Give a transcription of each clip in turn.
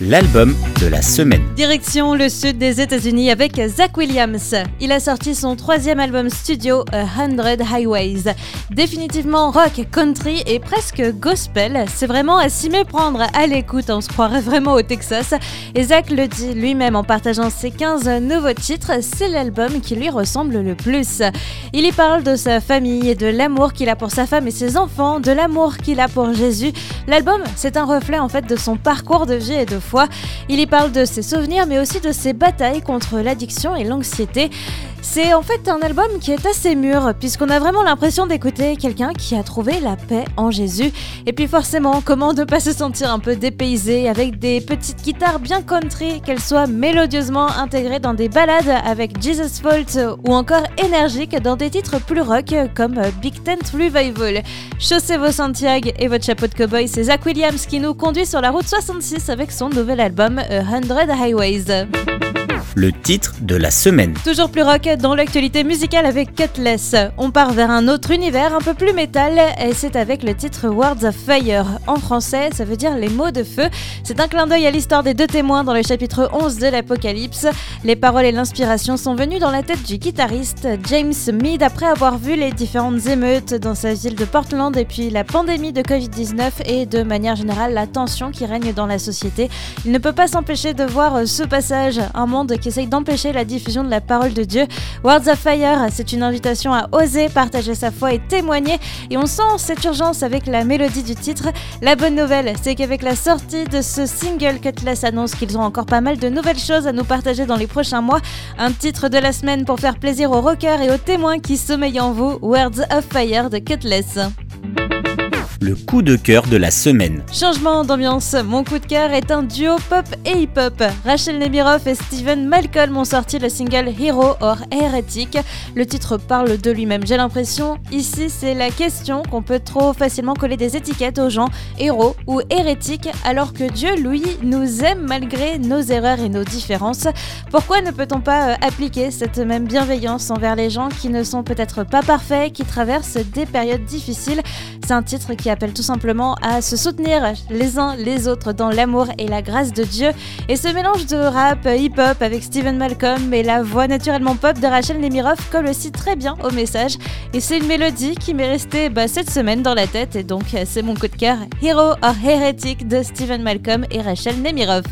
l'album de la semaine. Direction le sud des États-Unis avec Zach Williams. Il a sorti son troisième album studio, A Hundred Highways. Définitivement rock, country et presque gospel. C'est vraiment à s'y méprendre à l'écoute, on se croirait vraiment au Texas. Et Zach le dit lui-même en partageant ses 15 nouveaux titres, c'est l'album qui lui ressemble le plus. Il y parle de sa famille et de l'amour qu'il a pour sa femme et ses enfants, de l'amour qu'il a pour Jésus. L'album, c'est un reflet en fait de son parcours de vie et de il y parle de ses souvenirs, mais aussi de ses batailles contre l'addiction et l'anxiété. C'est en fait un album qui est assez mûr, puisqu'on a vraiment l'impression d'écouter quelqu'un qui a trouvé la paix en Jésus. Et puis forcément, comment ne pas se sentir un peu dépaysé avec des petites guitares bien country, qu'elles soient mélodieusement intégrées dans des ballades avec Jesus Fault ou encore énergiques dans des titres plus rock comme Big Tent Revival. Chaussez vos Santiago et votre chapeau de cowboy, c'est Zach Williams qui nous conduit sur la route 66 avec son nouvel album A Hundred Highways le titre de la semaine. Toujours plus rock dans l'actualité musicale avec Cutlass. On part vers un autre univers un peu plus métal et c'est avec le titre Words of Fire. En français, ça veut dire les mots de feu. C'est un clin d'œil à l'histoire des deux témoins dans le chapitre 11 de l'Apocalypse. Les paroles et l'inspiration sont venues dans la tête du guitariste James Mead après avoir vu les différentes émeutes dans sa ville de Portland et puis la pandémie de Covid-19 et de manière générale la tension qui règne dans la société. Il ne peut pas s'empêcher de voir ce passage, un monde qui essaye d'empêcher la diffusion de la parole de Dieu. Words of Fire, c'est une invitation à oser partager sa foi et témoigner. Et on sent cette urgence avec la mélodie du titre. La bonne nouvelle, c'est qu'avec la sortie de ce single, Cutlass annonce qu'ils ont encore pas mal de nouvelles choses à nous partager dans les prochains mois. Un titre de la semaine pour faire plaisir aux rockers et aux témoins qui sommeillent en vous. Words of Fire de Cutlass le coup de cœur de la semaine. Changement d'ambiance, mon coup de cœur est un duo pop et hip-hop. Rachel Nemiroff et Steven Malcolm ont sorti le single Hero or Heretic. Le titre parle de lui-même, j'ai l'impression. Ici, c'est la question qu'on peut trop facilement coller des étiquettes aux gens, héros ou hérétiques, alors que Dieu, lui, nous aime malgré nos erreurs et nos différences. Pourquoi ne peut-on pas euh, appliquer cette même bienveillance envers les gens qui ne sont peut-être pas parfaits, qui traversent des périodes difficiles? C'est un titre qui appelle tout simplement à se soutenir les uns les autres dans l'amour et la grâce de Dieu. Et ce mélange de rap, hip-hop avec Steven Malcolm et la voix naturellement pop de Rachel Nemiroff colle aussi très bien au message. Et c'est une mélodie qui m'est restée bah, cette semaine dans la tête et donc c'est mon coup de cœur Hero or Heretic de Steven Malcolm et Rachel Nemiroff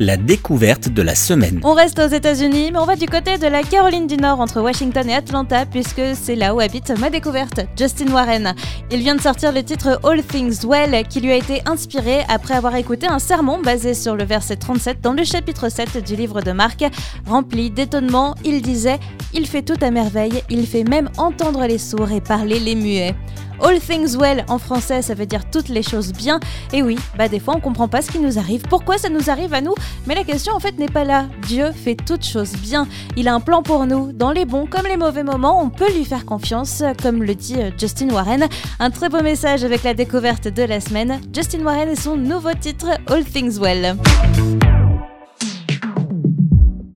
la découverte de la semaine. On reste aux États-Unis, mais on va du côté de la Caroline du Nord entre Washington et Atlanta, puisque c'est là où habite ma découverte, Justin Warren. Il vient de sortir le titre All Things Well, qui lui a été inspiré après avoir écouté un sermon basé sur le verset 37 dans le chapitre 7 du livre de Marc. Rempli d'étonnement, il disait Il fait tout à merveille, il fait même entendre les sourds et parler les muets. All things well en français, ça veut dire toutes les choses bien. Et oui, bah des fois on comprend pas ce qui nous arrive, pourquoi ça nous arrive à nous, mais la question en fait n'est pas là. Dieu fait toutes choses bien. Il a un plan pour nous. Dans les bons comme les mauvais moments, on peut lui faire confiance, comme le dit euh, Justin Warren. Un très beau message avec la découverte de la semaine. Justin Warren et son nouveau titre All Things Well.